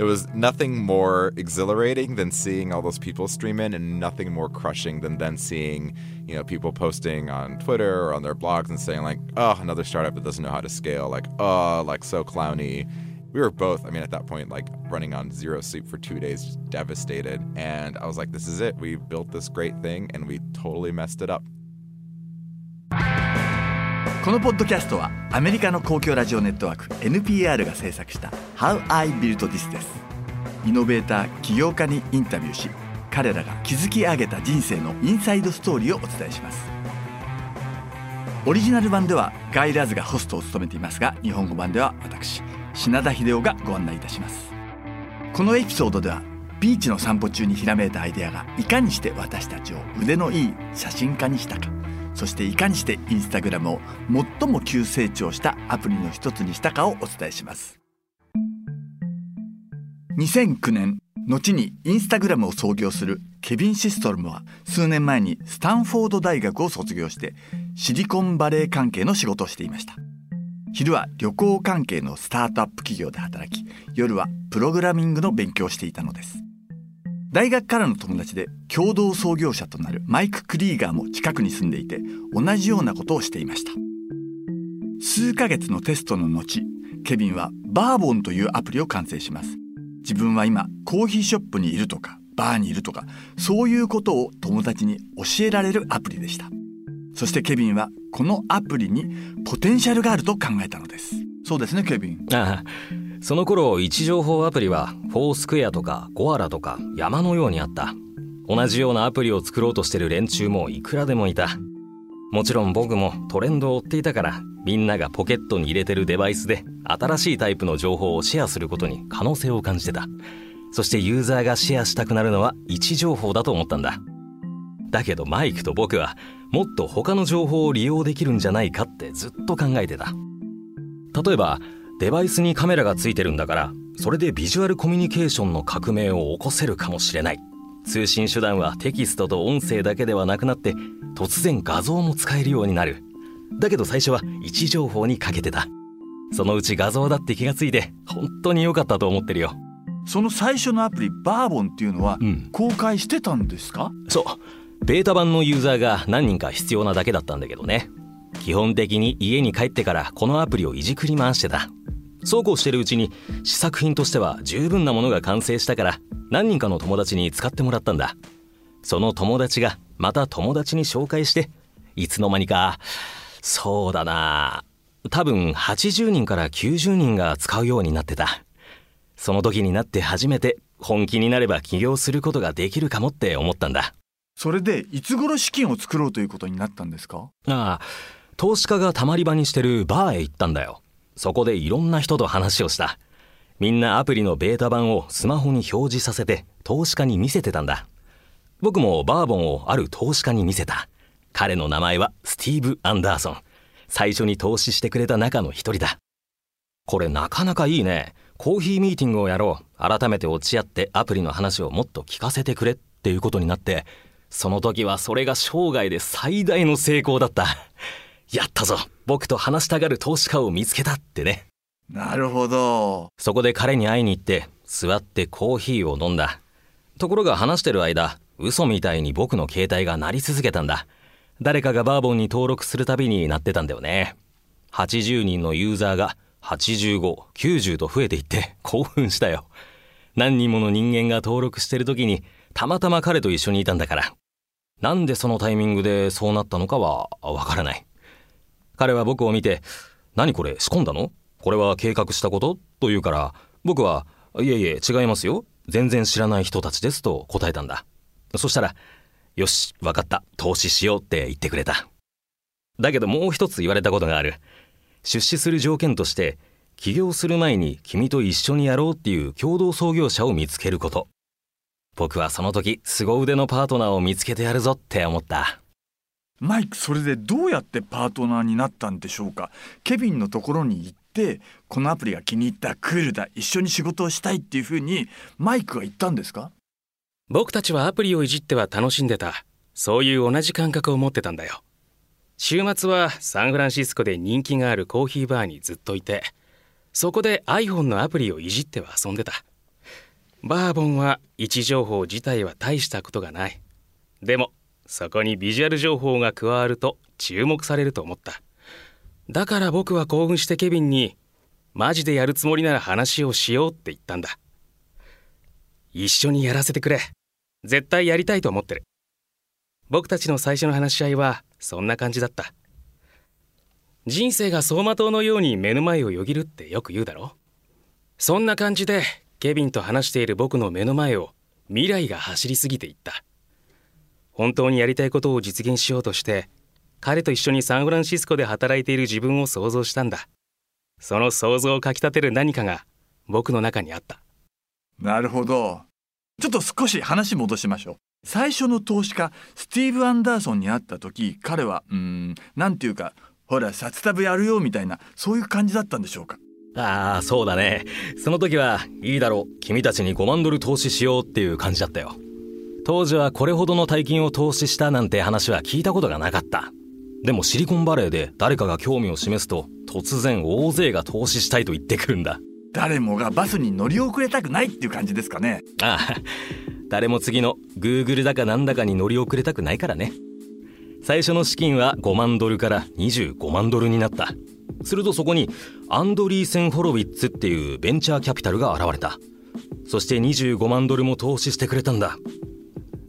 There was nothing more exhilarating than seeing all those people stream in, and nothing more crushing than then seeing, you know, people posting on Twitter or on their blogs and saying like, "Oh, another startup that doesn't know how to scale." Like, "Oh, like so clowny." We were both, I mean, at that point, like running on zero sleep for two days, just devastated. And I was like, "This is it. We built this great thing, and we totally messed it up." このポッドキャストはアメリカの公共ラジオネットワーク NPR が制作した How I Built This です。イノベーター起業家にインタビューし彼らが築き上げた人生のインサイドストーリーをお伝えします。オリジナル版ではガイラズがホストを務めていますが日本語版では私品田秀夫がご案内いたします。このエピソードではビーチの散歩中にひらめいたアイデアがいかにして私たちを腕のいい写真家にしたか。そしていかにしてインスタグラムを最も急成長したアプリの一つにしたかをお伝えします。2009年後にインスタグラムを創業するケビン・シストルムは数年前にスタンフォード大学を卒業してシリコンバレー関係の仕事をしていました。昼は旅行関係のスタートアップ企業で働き夜はプログラミングの勉強をしていたのです。大学からの友達で共同創業者となるマイク・クリーガーも近くに住んでいて同じようなことをしていました。数ヶ月のテストの後ケビンはバーボンというアプリを完成します。自分は今コーヒーショップにいるとかバーにいるとかそういうことを友達に教えられるアプリでした。そしてケビンはこのアプリにポテンシャルがあると考えたのです。そうですねケビン。ああその頃位置情報アプリはフォースクエアとかゴアラとか山のようにあった。同じようなアプリを作ろうとしてる連中もいくらでもいた。もちろん僕もトレンドを追っていたからみんながポケットに入れてるデバイスで新しいタイプの情報をシェアすることに可能性を感じてた。そしてユーザーがシェアしたくなるのは位置情報だと思ったんだ。だけどマイクと僕はもっと他の情報を利用できるんじゃないかってずっと考えてた。例えばデバイスにカメラがついてるんだからそれでビジュアルコミュニケーションの革命を起こせるかもしれない。通信手段はテキストと音声だけではなくなって突然画像も使えるようになる。だけど最初は位置情報にかけてたそのうち画像だって気がついて本当に良かったと思ってるよ。その最初のアプリバーボンっていうのはうん。公開してたんですか、そう。ベータ版のユーザーが何人か必要なだけだったんだけどね。基本的に家に帰ってからこのアプリをいじくり回してたそうこうしてるうちに試作品としては十分なものが完成したから何人かの友達に使ってもらったんだ。その友達がまた友達に紹介していつの間にかそうだな。多分80人から90人が使うようになってた。その時になって初めて本気になれば起業することができるかもって思ったんだ。それでいつ頃資金を作ろうということになったんですか？ああ投資家がたまり場にしてるバーへ行ったんだよそこでいろんな人と話をした。みんなアプリのベータ版をスマホに表示させて投資家に見せてたんだ。僕もバーボンをある投資家に見せた。彼の名前はスティーブ・アンダーソン。最初に投資してくれた中の一人だ。これなかなかいいね。コーヒーミーティングをやろう。改めて落ち合ってアプリの話をもっと聞かせてくれっていうことになって。その時はそれが生涯で最大の成功だった。やったぞ。僕と話したがる投資家を見つけたってね。なるほど。そこで彼に会いに行って座ってコーヒーを飲んだ。ところが話してる間嘘みたいに僕の携帯が鳴り続けたんだ。誰かがバーボンに登録するたびになってたんだよね。80人のユーザーが8590と増えていって興奮したよ。何人もの人間が登録してる時にたまたま彼と一緒にいたんだから。なんでそのタイミングでそうなったのかはわからない彼は僕を見て「何これ仕込んだの？これは計画したこと?」と言うから僕は「いえいえ違いますよ。全然知らない人たちです」と答えたんだ。そしたら「よし分かった。投資しよう」って言ってくれた。だけどもう一つ言われたことがある。出資する条件として起業する前に君と一緒にやろうっていう共同創業者を見つけること。僕はその時凄腕のパートナーを見つけてやるぞって思った。マイクそれでどうやってパートナーになったんでしょうか？ケビンのところに行ってこのアプリが気に入ったクールだ一緒に仕事をしたいっていうふうにマイクが言ったんですか？僕たちはアプリをいじっては楽しんでた。そういう同じ感覚を持ってたんだよ。週末はサンフランシスコで人気があるコーヒーバーにずっといてそこで iPhone のアプリをいじっては遊んでた。バーボンは位置情報自体は大したことがない。でもそこにビジュアル情報が加わると注目されると思った。だから僕は興奮してケビンにマジでやるつもりなら話をしようって言ったんだ。一緒にやらせてくれ。絶対やりたいと思ってる。僕たちの最初の話し合いはそんな感じだった。人生が走馬灯のように目の前をよぎるってよく言うだろ。そんな感じでケビンと話している僕の目の前を未来が走りすぎていった。本当にやりたいことを実現しようとして彼と一緒にサンフランシスコで働いている自分を想像したんだ。その想像をかきたてる何かが僕の中にあった。なるほど。ちょっと少し話戻しましょう。最初の投資家スティーブ・アンダーソンに会った時彼はうーんなんていうかほら札束やるよみたいなそういう感じだったんでしょうか？ああそうだね。その時はいいだろう。君たちに5万ドル投資しようっていう感じだったよ当時はこれほどの大金を投資したなんて話は聞いたことがなかった。でもシリコンバレーで誰かが興味を示すと突然大勢が投資したいと言ってくるんだ。誰もがバスに乗り遅れたくないっていう感じですかね。ああ誰も次の Google だかなんだかに乗り遅れたくないからね。最初の資金は5万ドルから25万ドルになった。するとそこにアンドリーセン・ホロウィッツっていうベンチャーキャピタルが現れた。そして25万ドルも投資してくれたんだ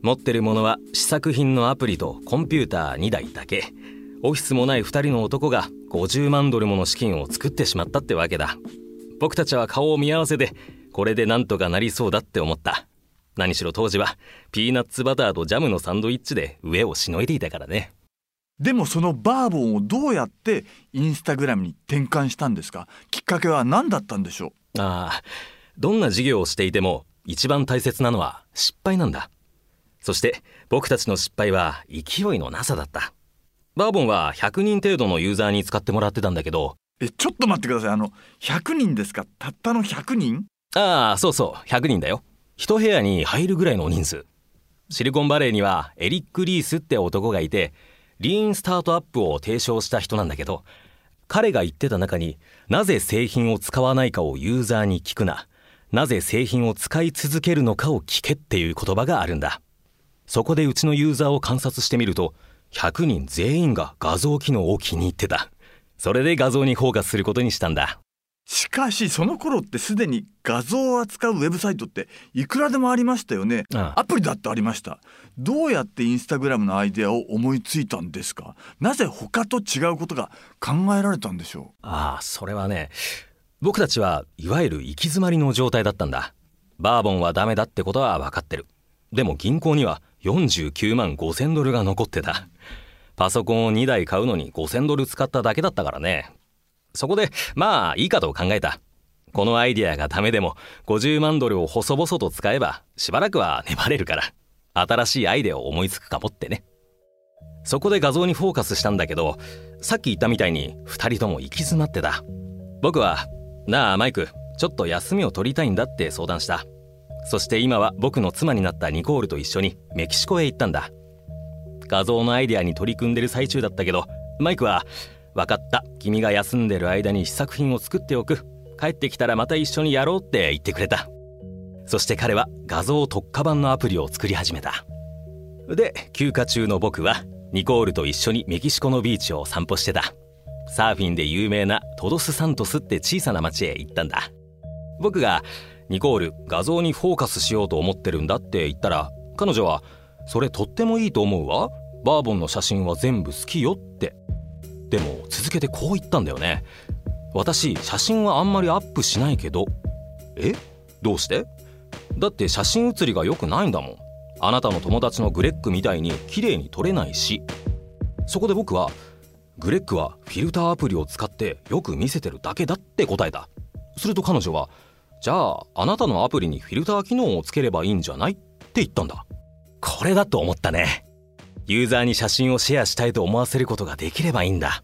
持ってるものは試作品のアプリとコンピューター2台だけ。オフィスもない2人の男が50万ドルもの資金を作ってしまったってわけだ。僕たちは顔を見合わせでこれでなんとかなりそうだって思った。何しろ当時はピーナッツバターとジャムのサンドイッチで上をしのいでいたからね。でもそのバーボンをどうやってインスタグラムに転換したんですか？きっかけは何だったんでしょう？ああどんな事業をしていても一番大切なのは失敗なんだそして僕たちの失敗は勢いのなさだった。バーボンは100人程度のユーザーに使ってもらってたんだけど。えちょっと待ってください。あの100人ですか？たったの100人？ああそうそう。100人だよ。一部屋に入るぐらいの人数。シリコンバレーにはエリック・リースって男がいてリーンスタートアップを提唱した人なんだけど彼が言ってた中になぜ製品を使わないかをユーザーに聞くな。なぜ製品を使い続けるのかを聞けっていう言葉があるんだそこでうちのユーザーを観察してみると100人全員が画像機能を気に入ってた。それで画像にフォーカスすることにしたんだ。しかしその頃ってすでに画像を扱うウェブサイトっていくらでもありましたよね。アプリだってありました。どうやってインスタグラムのアイデアを思いついたんですか？なぜ他と違うことが考えられたんでしょああそれはね僕たちはいわゆる行き詰まりの状態だったんだ。バーボンはダメだってことは分かってる。でも銀行には49万5000ドルが残ってた。パソコンを2台買うのに5000ドル使っただけだったからね。そこでまあいいかと考えた。このアイデアがダメでも50万ドルを細々と使えばしばらくは粘れるから新しいアイデアを思いつくかもってね。そこで画像にフォーカスしたんだけどさっき言ったみたいに2人とも行き詰まってた。僕は「なあマイクちょっと休みを取りたいんだ」って相談した。そして今は僕の妻になったニコールと一緒にメキシコへ行ったんだ。画像のアイデアに取り組んでる最中だったけどマイクは「分かった。君が休んでる間に試作品を作っておく。帰ってきたらまた一緒にやろう」って言ってくれた。そして彼は画像特化版のアプリを作り始めた。で休暇中の僕はニコールと一緒にメキシコのビーチを散歩してた。サーフィンで有名なトドスサントスって小さな町へ行ったんだ。僕がニコール画像にフォーカスしようと思ってるんだって言ったら彼女はそれとってもいいと思うわ。バーボンの写真は全部好きよって。でも続けてこう言ったんだよね。私写真はあんまりアップしないけど。え？どうして？だって写真写りが良くないんだもん。あなたの友達のグレッグみたいに綺麗に撮れないし。そこで僕はグレッグはフィルターアプリを使ってよく見せてるだけだって答えた。すると彼女はじゃああなたのアプリにフィルター機能をつければいいんじゃない？って言ったんだ。これだと思ったね。ユーザーに写真をシェアしたいと思わせることができればいいんだ。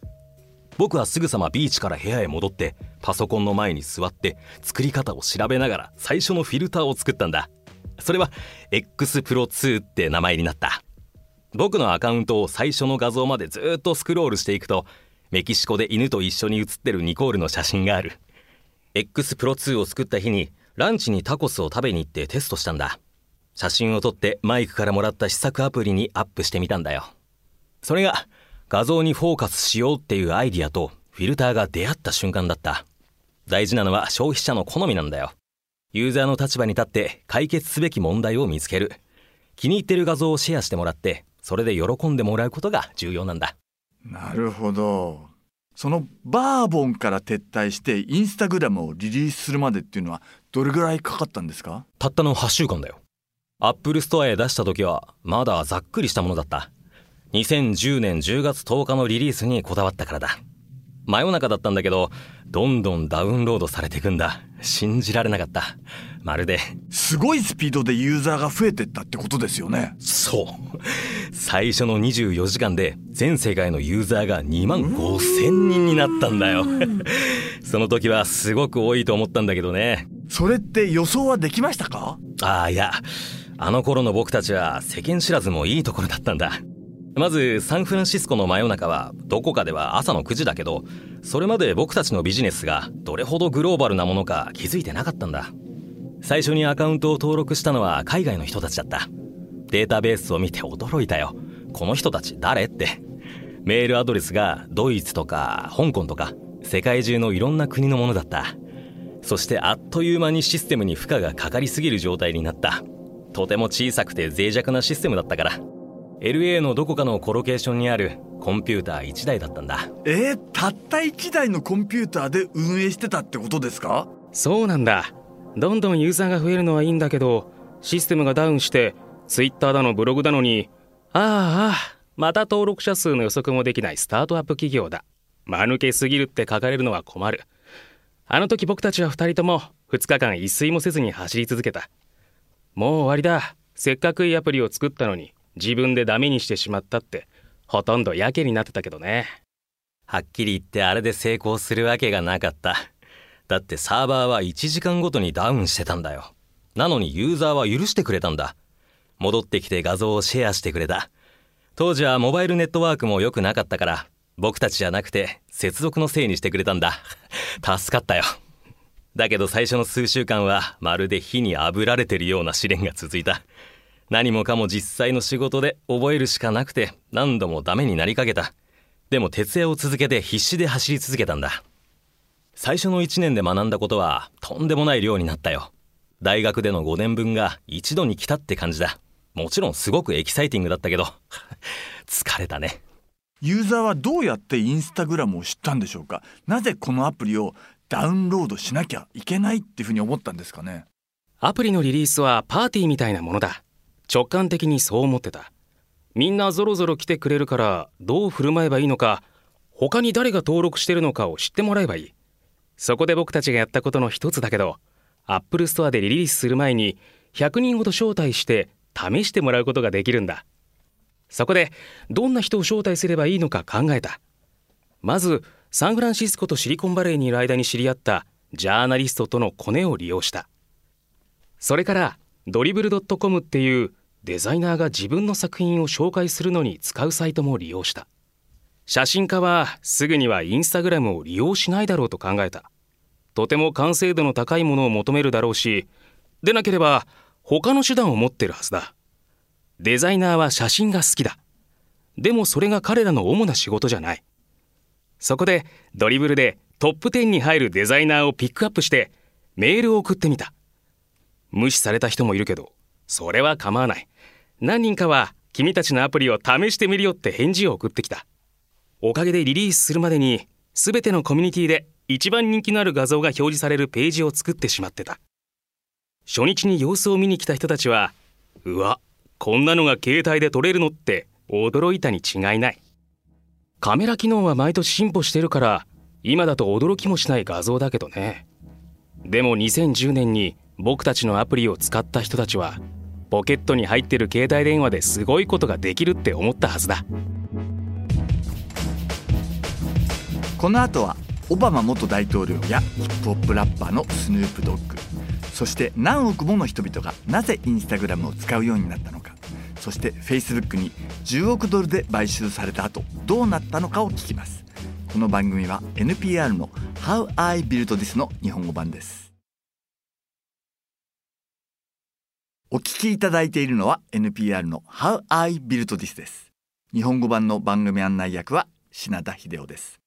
僕はすぐさまビーチから部屋へ戻ってパソコンの前に座って作り方を調べながら最初のフィルターを作ったんだ。それは X Pro 2って名前になった。僕のアカウントを最初の画像までずっとスクロールしていくとメキシコで犬と一緒に写ってるニコールの写真がある。X Pro 2を作った日にランチにタコスを食べに行ってテストしたんだ。写真を撮ってマイクからもらった試作アプリにアップしてみたんだよ。それが画像にフォーカスしようっていうアイディアとフィルターが出会った瞬間だった。大事なのは消費者の好みなんだよ。ユーザーの立場に立って解決すべき問題を見つける。気に入ってる画像をシェアしてもらってそれで喜んでもらうことが重要なんだ。なるほど。そのバーボンから撤退してインスタグラムをリリースするまでっていうのはどれぐらいかかったんですか？たったの8週間だよ。アップルストアへ出した時はまだざっくりしたものだった。2010年10月10日のリリースにこだわったからだ。真夜中だったんだけどどんどんダウンロードされていくんだ。信じられなかった。まるで。すごいスピードでユーザーが増えてったってことですよね。そう。最初の24時間で全世界のユーザーが2万5千人になったんだよ。その時はすごく多いと思ったんだけどね。それって予想はできましたか？ああいや。あの頃の僕たちは世間知らずもいいところだったんだまずサンフランシスコの真夜中はどこかでは朝の9時だけどそれまで僕たちのビジネスがどれほどグローバルなものか気づいてなかったんだ。最初にアカウントを登録したのは海外の人たちだった。データベースを見て驚いたよ。この人たち誰って。メールアドレスがドイツとか香港とか世界中のいろんな国のものだった。そしてあっという間にシステムに負荷がかかりすぎる状態になった。とても小さくて脆弱なシステムだったから。LA のどこかのコロケーションにあるコンピューター1台だったんだ。えー、たった1台のコンピューターで運営してたってことですか？そうなんだ。どんどんユーザーが増えるのはいいんだけどシステムがダウンして Twitter だのブログだのにああまた登録者数の予測もできないスタートアップ企業だ。間抜けすぎるって書かれるのは困る。あの時僕たちは2人とも2日間一睡もせずに走り続けた。もう終わりだ。せっかくいいアプリを作ったのに自分でダメにしてしまったってほとんどやけになってたけどね。はっきり言ってあれで成功するわけがなかった。だってサーバーは1時間ごとにダウンしてたんだよ。なのにユーザーは許してくれたんだ。戻ってきて画像をシェアしてくれた。当時はモバイルネットワークも良くなかったから僕たちじゃなくて接続のせいにしてくれたんだ。助かったよ。だけど最初の数週間はまるで火にあぶられてるような試練が続いた。何もかも実際の仕事で覚えるしかなくて何度もダメになりかけた。でも徹夜を続けて必死で走り続けたんだ。最初の1年で学んだことはとんでもない量になったよ。大学での5年分が一度に来たって感じだ。もちろんすごくエキサイティングだったけど。疲れたね。ユーザーはどうやってインスタグラムを知ったんでしょうか？なぜこのアプリをダウンロードしなきゃいけないっていうふうに思ったんですかね？アプリのリリースはパーティーみたいなものだ直感的にそう思ってた。みんなぞろぞろ来てくれるからどう振る舞えばいいのか他に誰が登録してるのかを知ってもらえばいい。そこで僕たちがやったことの一つだけど Apple Store でリリースする前に100人ほど招待して試してもらうことができるんだ。そこでどんな人を招待すればいいのか考えた。まずサンフランシスコとシリコンバレーにいる間に知り合ったジャーナリストとのコネを利用した。それからドリブルドットコムっていうデザイナーが自分の作品を紹介するのに使うサイトも利用した。写真家はすぐにはインスタグラムを利用しないだろうと考えた。とても完成度の高いものを求めるだろうしでなければ他の手段を持ってるはずだ。デザイナーは写真が好きだ。でもそれが彼らの主な仕事じゃない。そこでドリブルでトップ10に入るデザイナーをピックアップしてメールを送ってみた。無視された人もいるけどそれは構わない。何人かは君たちのアプリを試してみるよって返事を送ってきた。おかげでリリースするまでに全てのコミュニティで一番人気のある画像が表示されるページを作ってしまってた。初日に様子を見に来た人たちはうわこんなのが携帯で撮れるのって驚いたに違いない。カメラ機能は毎年進歩してるから今だと驚きもしない画像だけどね。でも2010年に僕たちのアプリを使った人たちはポケットに入ってる携帯電話ですごいことができるって思ったはずだ。この後はオバマ元大統領やヒップホップラッパーのスヌープドッグ。そして何億もの人々がなぜインスタグラムを使うようになったのか。そしてフェイスブックに10億ドルで買収された後どうなったのかを聞きます。この番組は NPR の How I Built This の日本語版です。お聞きいただいているのは NPR の How I Built This です。日本語版の番組案内役は品田秀夫です。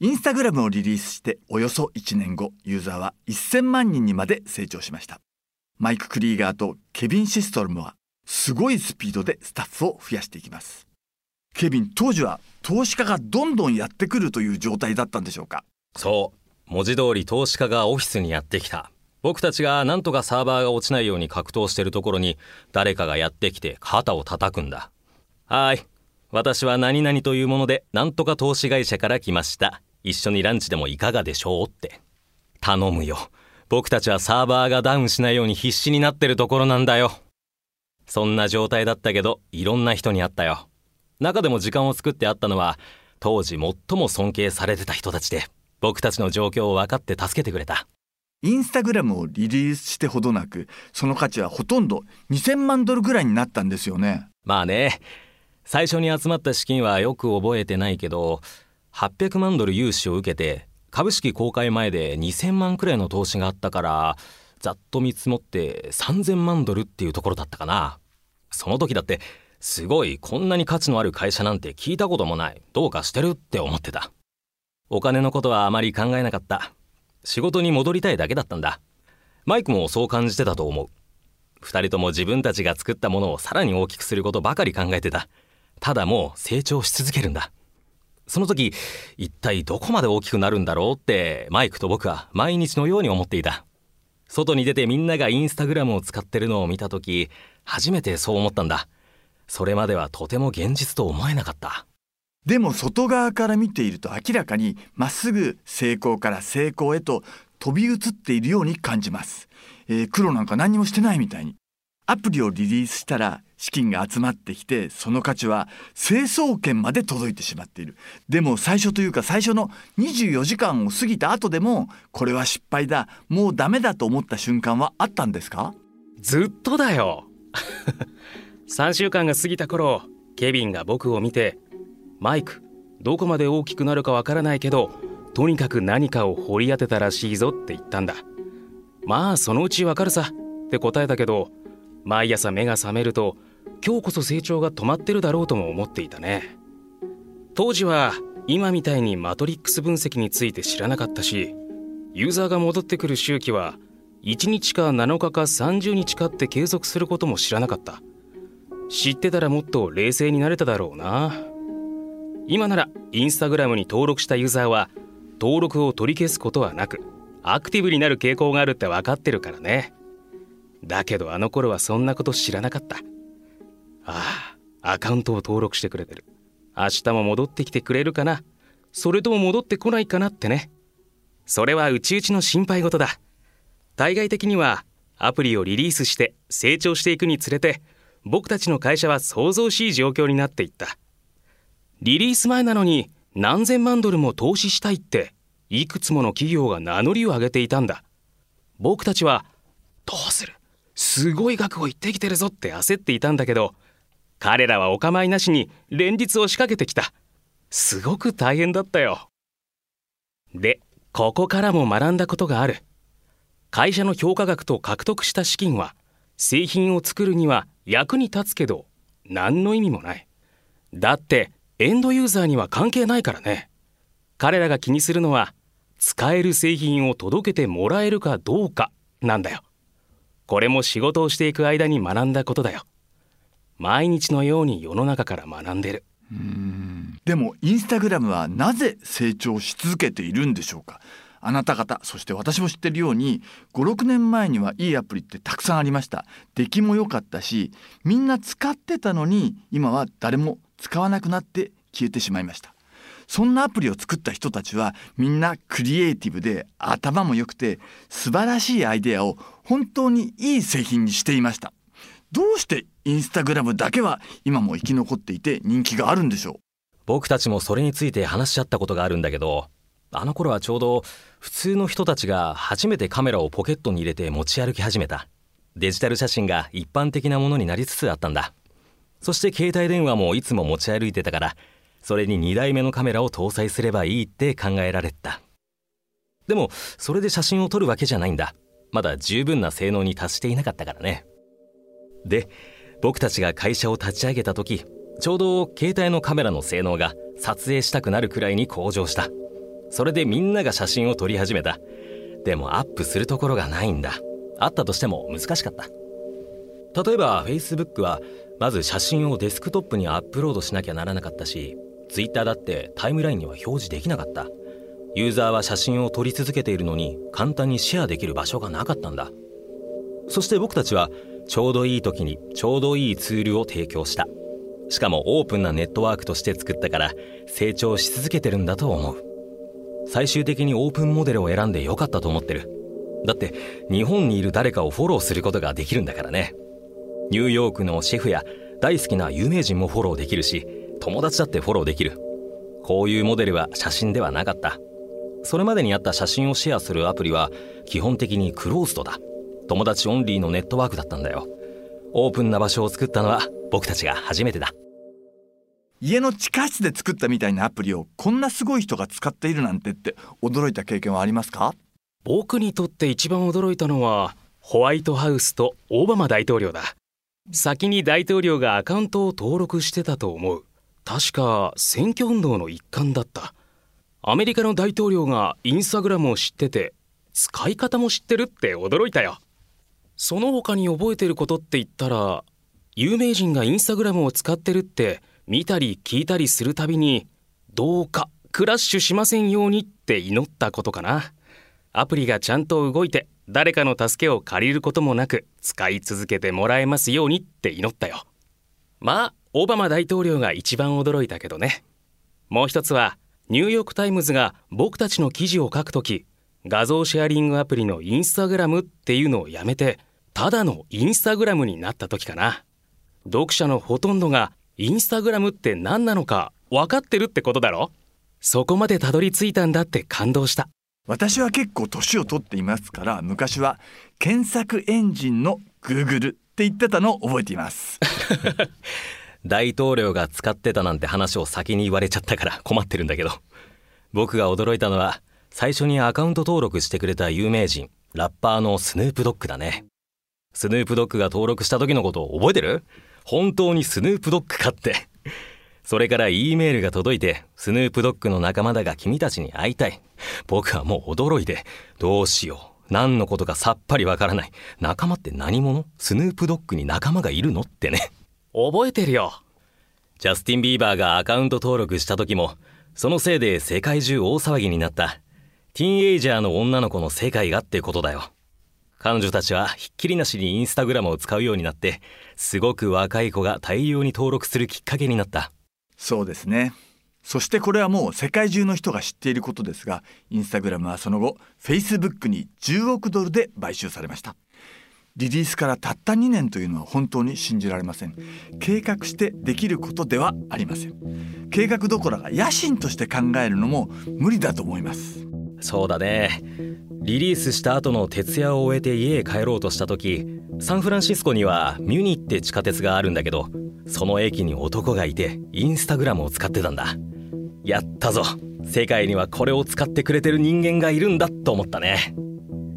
インスタグラムをリリースしておよそ1年後ユーザーは1000万人にまで成長しました。マイク・クリーガーとケビン・シストルムはすごいスピードでスタッフを増やしていきます。ケビン当時は投資家がどんどんやってくるという状態だったんでしょうか？そう。文字通り投資家がオフィスにやってきた。僕たちがなんとかサーバーが落ちないように格闘してるところに誰かがやってきて肩を叩くんだ。はい。私は何々というものでなんとか投資会社から来ました。一緒にランチでもいかがでしょうって。頼むよ。僕たちはサーバーがダウンしないように必死になってるところなんだよ。そんな状態だったけど、いろんな人に会ったよ。中でも時間を作って会ったのは、当時最も尊敬されてた人たちで、僕たちの状況を分かって助けてくれた。インスタグラムをリリースしてほどなくその価値はほとんど2000万ドルぐらいになったんですよね。まあね最初に集まった資金はよく覚えてないけど800万ドル融資を受けて株式公開前で2000万くらいの投資があったからざっと見積もって3000万ドルっていうところだったかな。その時だってすごいこんなに価値のある会社なんて聞いたこともない。どうかしてるって思ってた。お金のことはあまり考えなかった。仕事に戻りたいだけだったんだ。マイクもそう感じてたと思う。2人とも自分たちが作ったものをさらに大きくすることばかり考えてた。ただもう成長し続けるんだ。その時一体どこまで大きくなるんだろうってマイクと僕は毎日のように思っていた。外に出てみんながインスタグラムを使ってるのを見た時初めてそう思ったんだ。それまではとても現実と思えなかった。でも外側から見ていると明らかにまっすぐ成功から成功へと飛び移っているように感じます、えー、黒なんか何もしてないみたいに。アプリをリリースしたら資金が集まってきてその価値は成層圏まで届いてしまっている。でも最初というか最初の24時間を過ぎた後でもこれは失敗だもうダメだと思った瞬間はあったんですか？ずっとだよ。3週間が過ぎた頃ケビンが僕を見てマイク。どこまで大きくなるかわからないけどとにかく何かを掘り当てたらしいぞって言ったんだ。まあそのうちわかるさ。って答えたけど毎朝目が覚めると今日こそ成長が止まってるだろうとも思っていたね。当時は今みたいにマトリックス分析について知らなかったしユーザーが戻ってくる周期は1日か7日か30日かって継続することも知らなかった。知ってたらもっと冷静になれただろうな。今ならインスタグラムに登録したユーザーは登録を取り消すことはなくアクティブになる傾向があるって分かってるからね。だけどあの頃はそんなこと知らなかった。ああアカウントを登録してくれてる。明日も戻ってきてくれるかな。それとも戻ってこないかなってね。それはうちうちの心配事だ。対外的にはアプリをリリースして成長していくにつれて僕たちの会社は想像しい状況になっていった。リリース前なのに何千万ドルも投資したいっていくつもの企業が名乗りを上げていたんだ。僕たちはどうする？すごい額を言ってきてるぞって焦っていたんだけど彼らはお構いなしに連日を仕掛けてきた。すごく大変だったよ。でここからも学んだことがある。会社の評価額と獲得した資金は製品を作るには役に立つけど何の意味もない。だってエンドユーザーには関係ないからね。彼らが気にするのは使える製品を届けてもらえるかどうかなんだよ。これも仕事をしていく間に学んだことだよ。毎日のように世の中から学んでる。うん。でもインスタグラムはなぜ成長し続けているんでしょうか？あなた方そして私も知ってるように56年前にはいいアプリってたくさんありました。出来も良かったしみんな使ってたのに今は誰も使わなくなって消えてしまいました。そんなアプリを作った人たちはみんなクリエイティブで頭も良くて素晴らしいアイデアを本当にいい製品にしていました。どうしてインスタグラムだけは今も生き残っていて人気があるんでしょう？僕たちもそれについて話し合ったことがあるんだけどあの頃はちょうど普通の人たちが初めてカメラをポケットに入れて持ち歩き始めた。デジタル写真が一般的なものになりつつあったんだ。そして携帯電話もいつも持ち歩いてたからそれに2台目のカメラを搭載すればいいって考えられた。でもそれで写真を撮るわけじゃないんだ。まだ十分な性能に達していなかったからね。で僕たちが会社を立ち上げた時ちょうど携帯のカメラの性能が撮影したくなるくらいに向上した。それでみんなが写真を撮り始めた。でもアップするところがないんだ。あったとしても難しかった。例えば Facebook はまず写真をデスクトップにアップロードしなきゃならなかったし Twitter だってタイムラインには表示できなかった。ユーザーは写真を撮り続けているのに簡単にシェアできる場所がなかったんだ。そして僕たちはちょうどいい時にちょうどいいツールを提供した。しかもオープンなネットワークとして作ったから成長し続けてるんだと思う。最終的にオープンモデルを選んでよかったと思ってる。だって日本にいる誰かをフォローすることができるんだからね。ニューヨークのシェフや大好きな有名人もフォローできるし友達だってフォローできる。こういうモデルは写真ではなかった。それまでにあった写真をシェアするアプリは基本的にクローズドだ。友達オンリーのネットワークだったんだよ。オープンな場所を作ったのは僕たちが初めてだ。家の地下室で作ったみたいなアプリをこんなすごい人が使っているなんてって驚いた経験はありますか？僕にとって一番驚いたのはホワイトハウスとオバマ大統領だ先に大統領がアカウントを登録してたと思う。確か選挙運動の一環だった。アメリカの大統領がインスタグラムを知ってて使い方も知ってるって驚いたよ。その他に覚えてることって言ったら有名人がインスタグラムを使ってるって見たり聞いたりするたびにどうかクラッシュしませんようにって祈ったことかな。アプリがちゃんと動いて誰かの助けを借りることもなく使い続けてもらえますようにって祈ったよ。まあオバマ大統領が一番驚いたけどね。もう一つはニューヨーク・タイムズが僕たちの記事を書くとき画像シェアリングアプリのインスタグラムっていうのをやめてただのインスタグラムになった時かな。読者のほとんどがインスタグラムって何なのか分かってるってことだろ。そこまでたどり着いたんだって感動した。私は結構年を取っていますから昔は検索エンジンの Google って言ってたのを覚えています。大統領が使ってたなんて話を先に言われちゃったから困ってるんだけど。僕が驚いたのは最初にアカウント登録してくれた有名人ラッパーのスヌープドッグだね。スヌープドッグが登録した時のことを覚えてる？本当にスヌープドッグかって。それから E メールが届いてスヌープドッグの仲間だが君たちに会いたい。僕はもう驚いてどうしよう。何のことかさっぱりわからない。仲間って何者？スヌープドッグに仲間がいるの？ってね。覚えてるよ。ジャスティン・ビーバーがアカウント登録した時もそのせいで世界中大騒ぎになった。ティーンエイジャーの女の子の世界がってことだよ。彼女たちはひっきりなしにインスタグラムを使うようになってすごく若い子が大量に登録するきっかけになったそうですね。そしてこれはもう世界中の人が知っていることですがインスタグラムはその後フェイスブックに10億ドルで買収されました。リリースからたった2年というのは本当に信じられません。計画してできることではありません。計画どころか野心として考えるのも無理だと思います。そうだね。リリースした後の徹夜を終えて家へ帰ろうとした時サンフランシスコにはミュニって地下鉄があるんだけどその駅に男がいてインスタグラムを使ってたんだ。やったぞ。世界にはこれを使ってくれてる人間がいるんだと思ったね。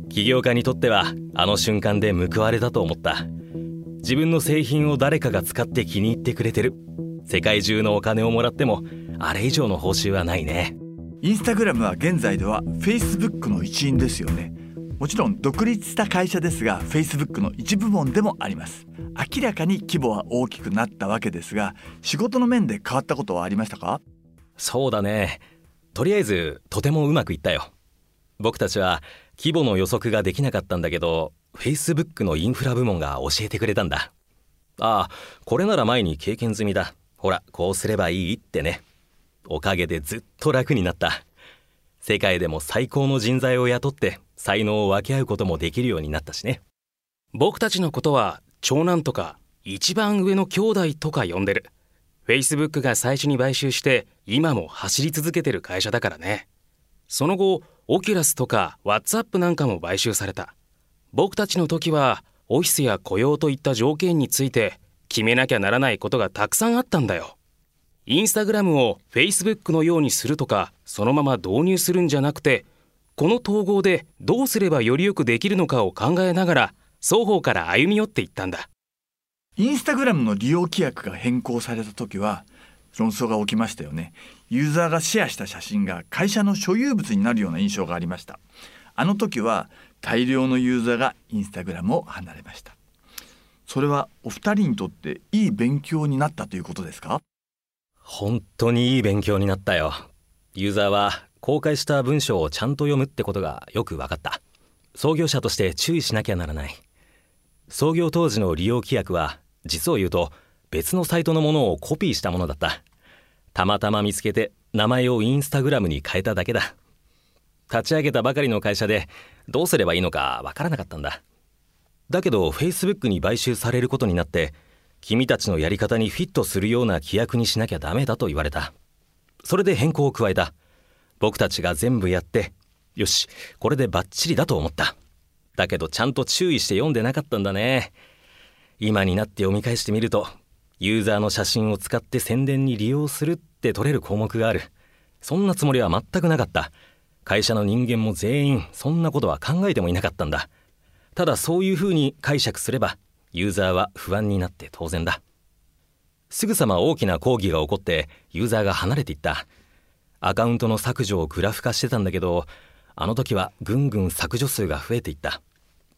起業家にとってはあの瞬間で報われたと思った。自分の製品を誰かが使って気に入ってくれてる。世界中のお金をもらってもあれ以上の報酬はないね。インスタグラムは現在では Facebook の一員ですよね。もちろん独立した会社ですが Facebook の一部門でもあります。明らかに規模は大きくなったわけですが仕事の面で変わったことはありましたか？そうだね。とりあえずとてもうまくいったよ。僕たちは規模の予測ができなかったんだけど Facebook のインフラ部門が教えてくれたんだ。ああこれなら前に経験済みだ。ほらこうすればいいってね。おかげでずっと楽になった。世界でも最高の人材を雇って才能を分け合うこともできるようになったしね。僕たちのことは長男とか一番上の兄弟とか呼んでる。Facebook が最初に買収して今も走り続けてる会社だからね。その後オキュラスとか WhatsApp なんかも買収された。僕たちの時はオフィスや雇用といった条件について決めなきゃならないことがたくさんあったんだよ。インスタグラムを Facebook のようにするとかそのまま導入するんじゃなくてこの統合でどうすればよりよくできるのかを考えながら双方から歩み寄っていったんだ。インスタグラムの利用規約が変更された時は論争が起きましたよね。ユーザーがシェアした写真が会社の所有物になるような印象がありました。あの時は大量のユーザーがインスタグラムを離れました。それはお二人にとっていい勉強になったということですか？本当にいい勉強になったよ。ユーザーは公開した文章をちゃんと読むってことがよく分かった。創業者として注意しなきゃならない。創業当時の利用規約は実を言うと別のサイトのものをコピーしたものだった。たまたま見つけて名前をインスタグラムに変えただけだ。立ち上げたばかりの会社でどうすればいいのかわからなかったんだ。だけど Facebook に買収されることになって君たちのやり方にフィットするような規約にしなきゃダメだと言われた。それで変更を加えた。僕たちが全部やってよしこれでバッチリだと思った。だけどちゃんと注意して読んでなかったんだね。今になって読み返してみるとユーザーの写真を使って宣伝に利用するって取れる項目がある。そんなつもりは全くなかった。会社の人間も全員そんなことは考えてもいなかったんだ。ただそういうふうに解釈すればユーザーは不安になって当然だ。すぐさま大きな抗議が起こってユーザーが離れていった。アカウントの削除をグラフ化してたんだけどあの時はぐんぐん削除数が増えていった。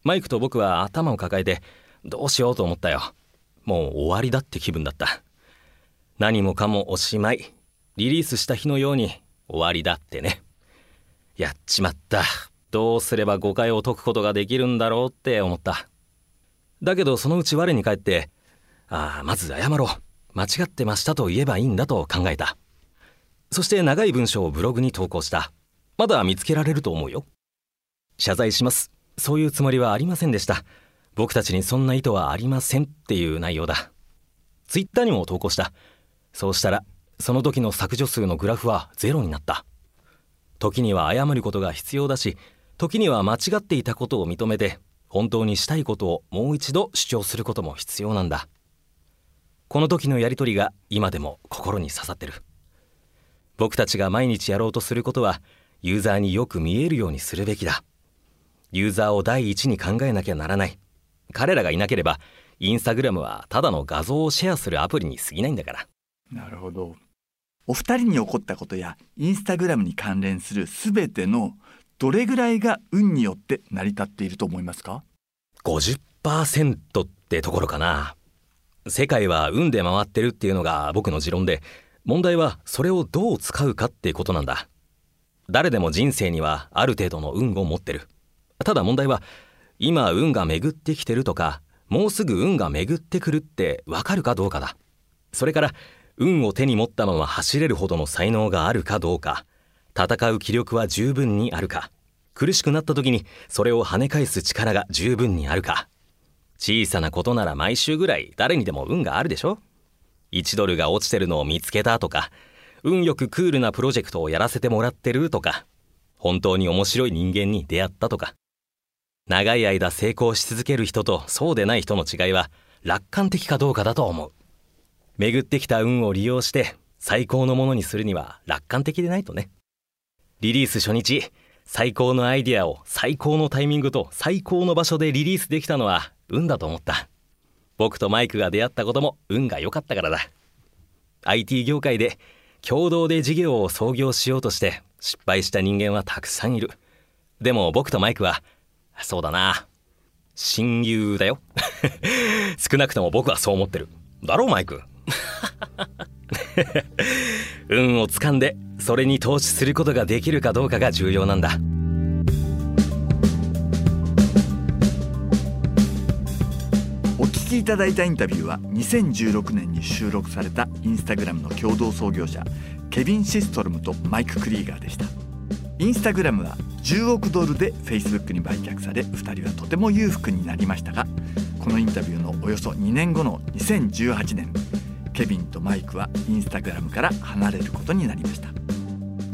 マイクと僕は頭を抱えてどうしようと思ったよ。もう終わりだって気分だった。何もかもおしまい。リリースした日のように終わりだってね。やっちまった。どうすれば誤解を解くことができるんだろうって思った。だけどそのうち我に返ってああまず謝ろう。間違ってましたと言えばいいんだと考えた。そして長い文章をブログに投稿した。まだ見つけられると思うよ。謝罪します。そういうつもりはありませんでした。僕たちにそんな意図はありませんっていう内容だ。ツイッターにも投稿した。そうしたらその時の削除数のグラフはゼロになった。時には謝ることが必要だし時には間違っていたことを認めて本当にしたいことをもう一度主張することも必要なんだ。この時のやり取りが今でも心に刺さってる。僕たちが毎日やろうとすることはユーザーによく見えるようにするべきだ。ユーザーを第一に考えなきゃならない。彼らがいなければインスタグラムはただの画像をシェアするアプリに過ぎないんだから。なるほど。お二人に起こったことやインスタグラムに関連する全てのどれぐらいが運によって成り立っていると思いますか？50%ってところかな。世界は運で回ってるっていうのが僕の持論で問題はそれをどう使うかってことなんだ。誰でも人生にはある程度の運を持ってる。ただ問題は今運が巡ってきてるとかもうすぐ運が巡ってくるってわかるかどうかだ。それから運を手に持ったまま走れるほどの才能があるかどうか。戦う気力は十分にあるか。苦しくなった時にそれを跳ね返す力が十分にあるか。小さなことなら毎週ぐらい誰にでも運があるでしょ。1ドルが落ちてるのを見つけたとか運よくクールなプロジェクトをやらせてもらってるとか本当に面白い人間に出会ったとか長い間成功し続ける人とそうでない人の違いは楽観的かどうかだと思う。巡ってきた運を利用して最高のものにするには楽観的でないとね。リリース初日最高のアイディアを最高のタイミングと最高の場所でリリースできたのは運だと思った。僕とマイクが出会ったことも運が良かったからだ。IT 業界で共同で事業を創業しようとして失敗した人間はたくさんいる。でも僕とマイクはそうだな。親友だよ。少なくとも僕はそう思ってる。だろうマイク。運をつかんでそれに投資することができるかどうかが重要なんだ。聞きいただいたインタビューは2016年に収録されたインスタグラムの共同創業者ケビン・シストルムとマイク・クリーガーでした。インスタグラムは10億ドルで Facebook に売却され2人はとても裕福になりましたがこのインタビューのおよそ2年後の2018年ケビンとマイクはインスタグラムから離れることになりました。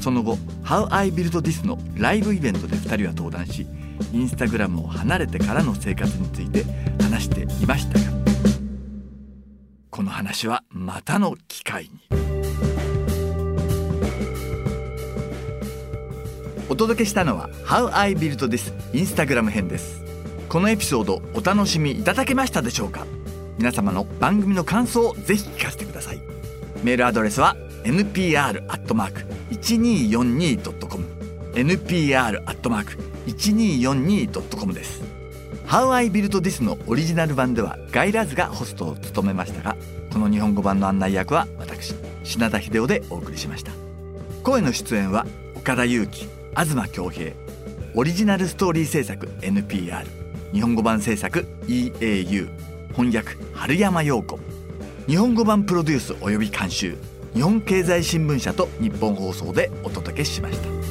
その後「How I Built This」のライブイベントで2人は登壇しインスタグラムを離れてからの生活について話していましたがこの話はまたの機会に。お届けしたのは「How I Built This」インスタグラム編です。このエピソードお楽しみいただけましたでしょうか？皆様の番組の感想をぜひ聞かせてください。メールアドレスは npr.1242.com npr.1242.com です How I Built This のオリジナル版ではガイラズがホストを務めましたがこの日本語版の案内役は私品田秀夫でお送りしました声の出演は岡田裕樹東恭平オリジナルストーリー制作 NPR 日本語版制作 EAU 翻訳春山陽子日本語版プロデュース及び監修日本経済新聞社と日本放送でお届けしました。